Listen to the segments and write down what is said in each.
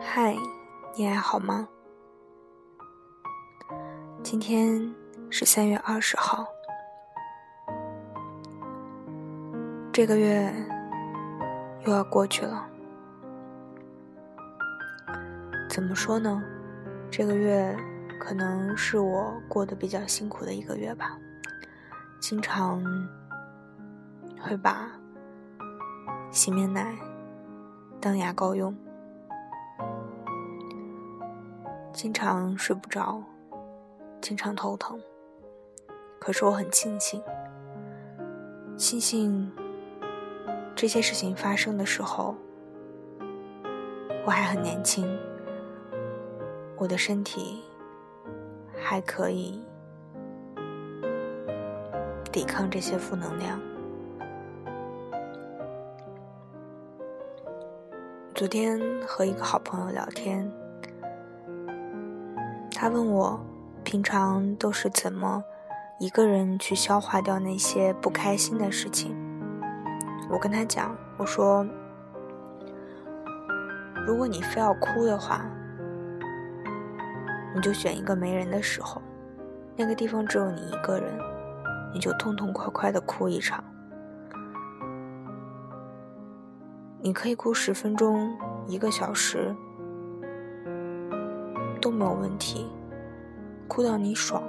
嗨，你还好吗？今天是三月二十号，这个月又要过去了。怎么说呢？这个月可能是我过得比较辛苦的一个月吧，经常会把洗面奶当牙膏用。经常睡不着，经常头疼。可是我很庆幸，庆幸这些事情发生的时候，我还很年轻，我的身体还可以抵抗这些负能量。昨天和一个好朋友聊天。他问我，平常都是怎么一个人去消化掉那些不开心的事情？我跟他讲，我说，如果你非要哭的话，你就选一个没人的时候，那个地方只有你一个人，你就痛痛快快的哭一场。你可以哭十分钟、一个小时。都没有问题，哭到你爽，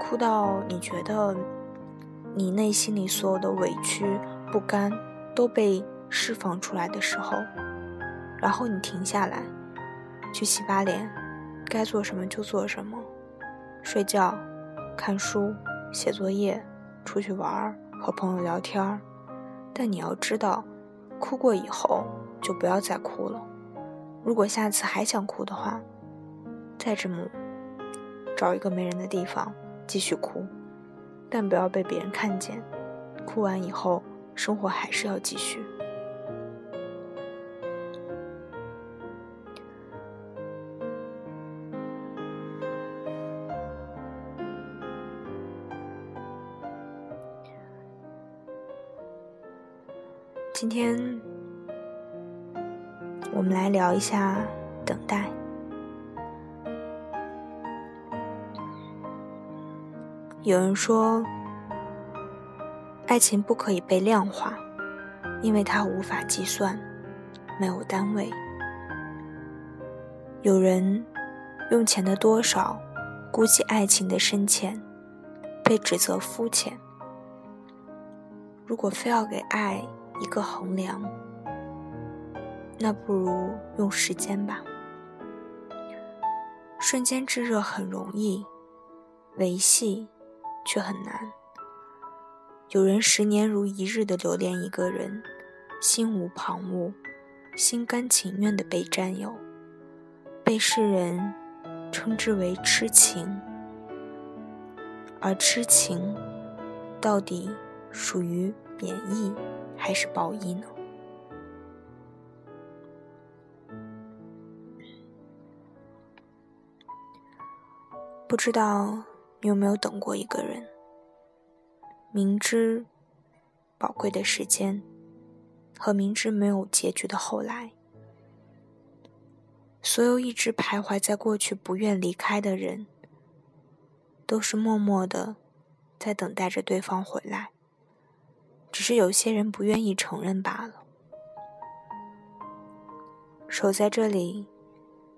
哭到你觉得你内心里所有的委屈不甘都被释放出来的时候，然后你停下来，去洗把脸，该做什么就做什么，睡觉、看书、写作业、出去玩、和朋友聊天但你要知道，哭过以后就不要再哭了。如果下次还想哭的话，再这么找一个没人的地方继续哭，但不要被别人看见。哭完以后，生活还是要继续。今天我们来聊一下等待。有人说，爱情不可以被量化，因为它无法计算，没有单位。有人用钱的多少估计爱情的深浅，被指责肤浅。如果非要给爱一个衡量，那不如用时间吧。瞬间炙热很容易，维系。却很难。有人十年如一日的留恋一个人，心无旁骛，心甘情愿的被占有，被世人称之为痴情。而痴情，到底属于贬义还是褒义呢？不知道。你有没有等过一个人？明知宝贵的时间，和明知没有结局的后来，所有一直徘徊在过去不愿离开的人，都是默默的在等待着对方回来。只是有些人不愿意承认罢了。守在这里，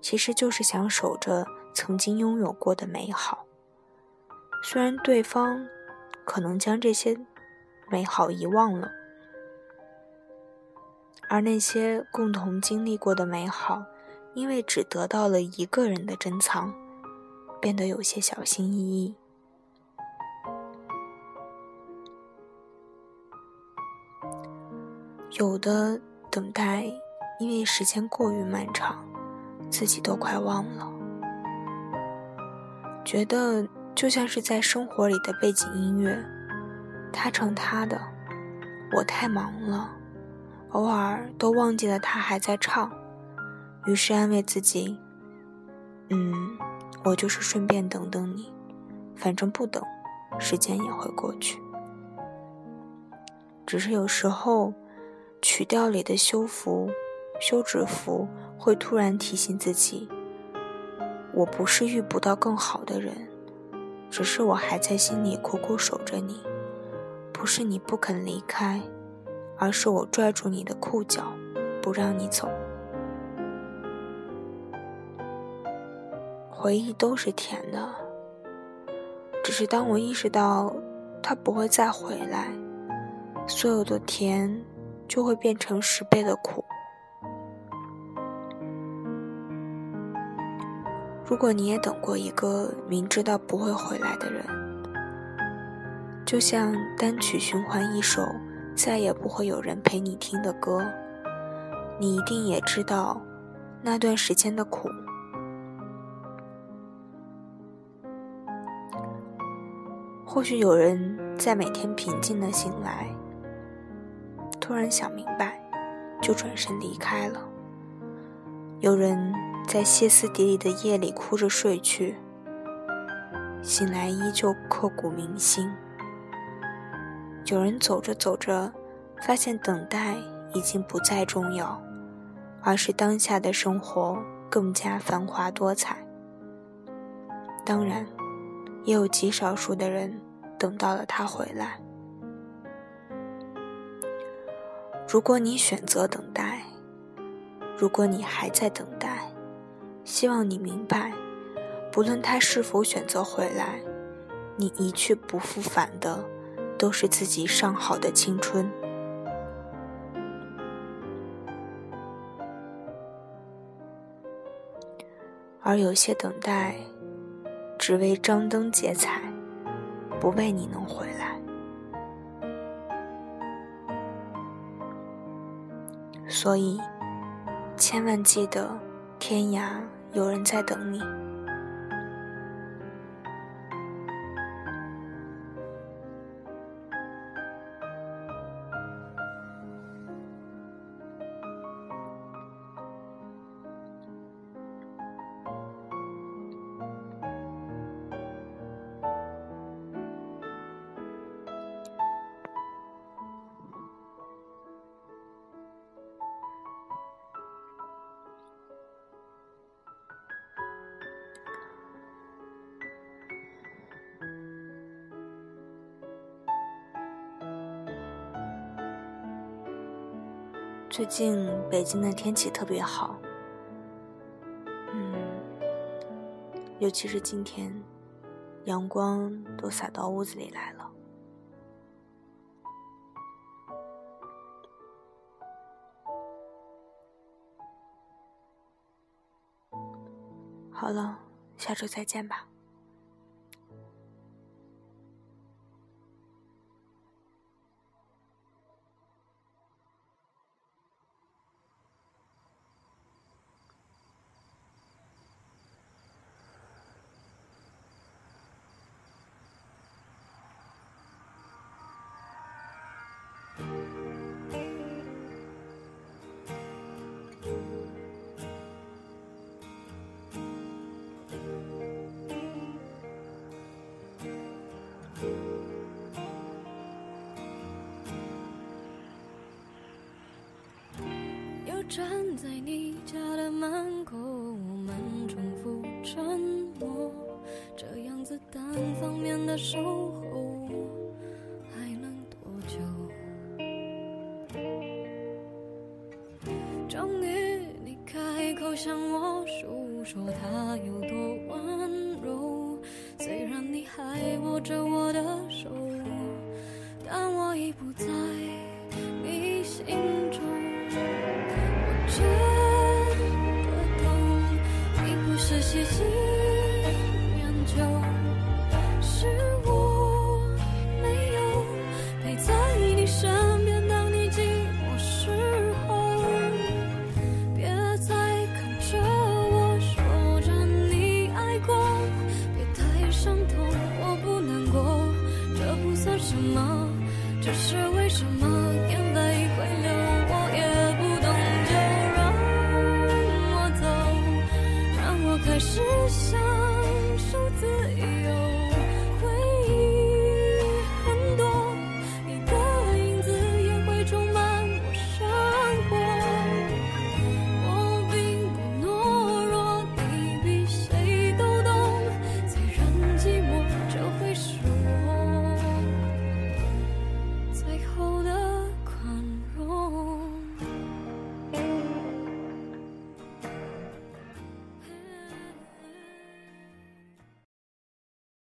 其实就是想守着曾经拥有过的美好。虽然对方可能将这些美好遗忘了，而那些共同经历过的美好，因为只得到了一个人的珍藏，变得有些小心翼翼。有的等待，因为时间过于漫长，自己都快忘了，觉得。就像是在生活里的背景音乐，他唱他的，我太忙了，偶尔都忘记了他还在唱，于是安慰自己，嗯，我就是顺便等等你，反正不等，时间也会过去。只是有时候，曲调里的修符、休止符会突然提醒自己：我不是遇不到更好的人，只是我还在心里苦苦守着你。不是你不肯离开，而是我拽住你的裤脚，不让你走。回忆都是甜的，只是当我意识到他不会再回来，所有的甜就会变成十倍的苦。如果你也等过一个明知道不会回来的人，就像单曲循环一首再也不会有人陪你听的歌，你一定也知道那段时间的苦。或许有人在每天平静的醒来，突然想明白，就转身离开了；有人在歇斯底里的夜里哭着睡去，醒来依旧刻骨铭心；有人走着走着，发现等待已经不再重要，而是当下的生活更加繁华多彩。当然。也有极少数的人等到了他回来。如果你选择等待，如果你还在等待，希望你明白，不论他是否选择回来，你一去不复返的，都是自己上好的青春。而有些等待。只为张灯结彩，不为你能回来。所以，千万记得，天涯有人在等你。最近北京的天气特别好，嗯，尤其是今天，阳光都洒到屋子里来了。好了，下周再见吧。站在你家的门口，我们重复沉默，这样子单方面的守候，还能多久？终于你开口向我诉说他有多温柔，虽然你还握着我的手，但我已不在你心中。是喜新厌旧，是我没有陪在你身边，当你寂寞时候。别再看着我，说着你爱过，别太伤痛，我不难过，这不算什么，只是为什么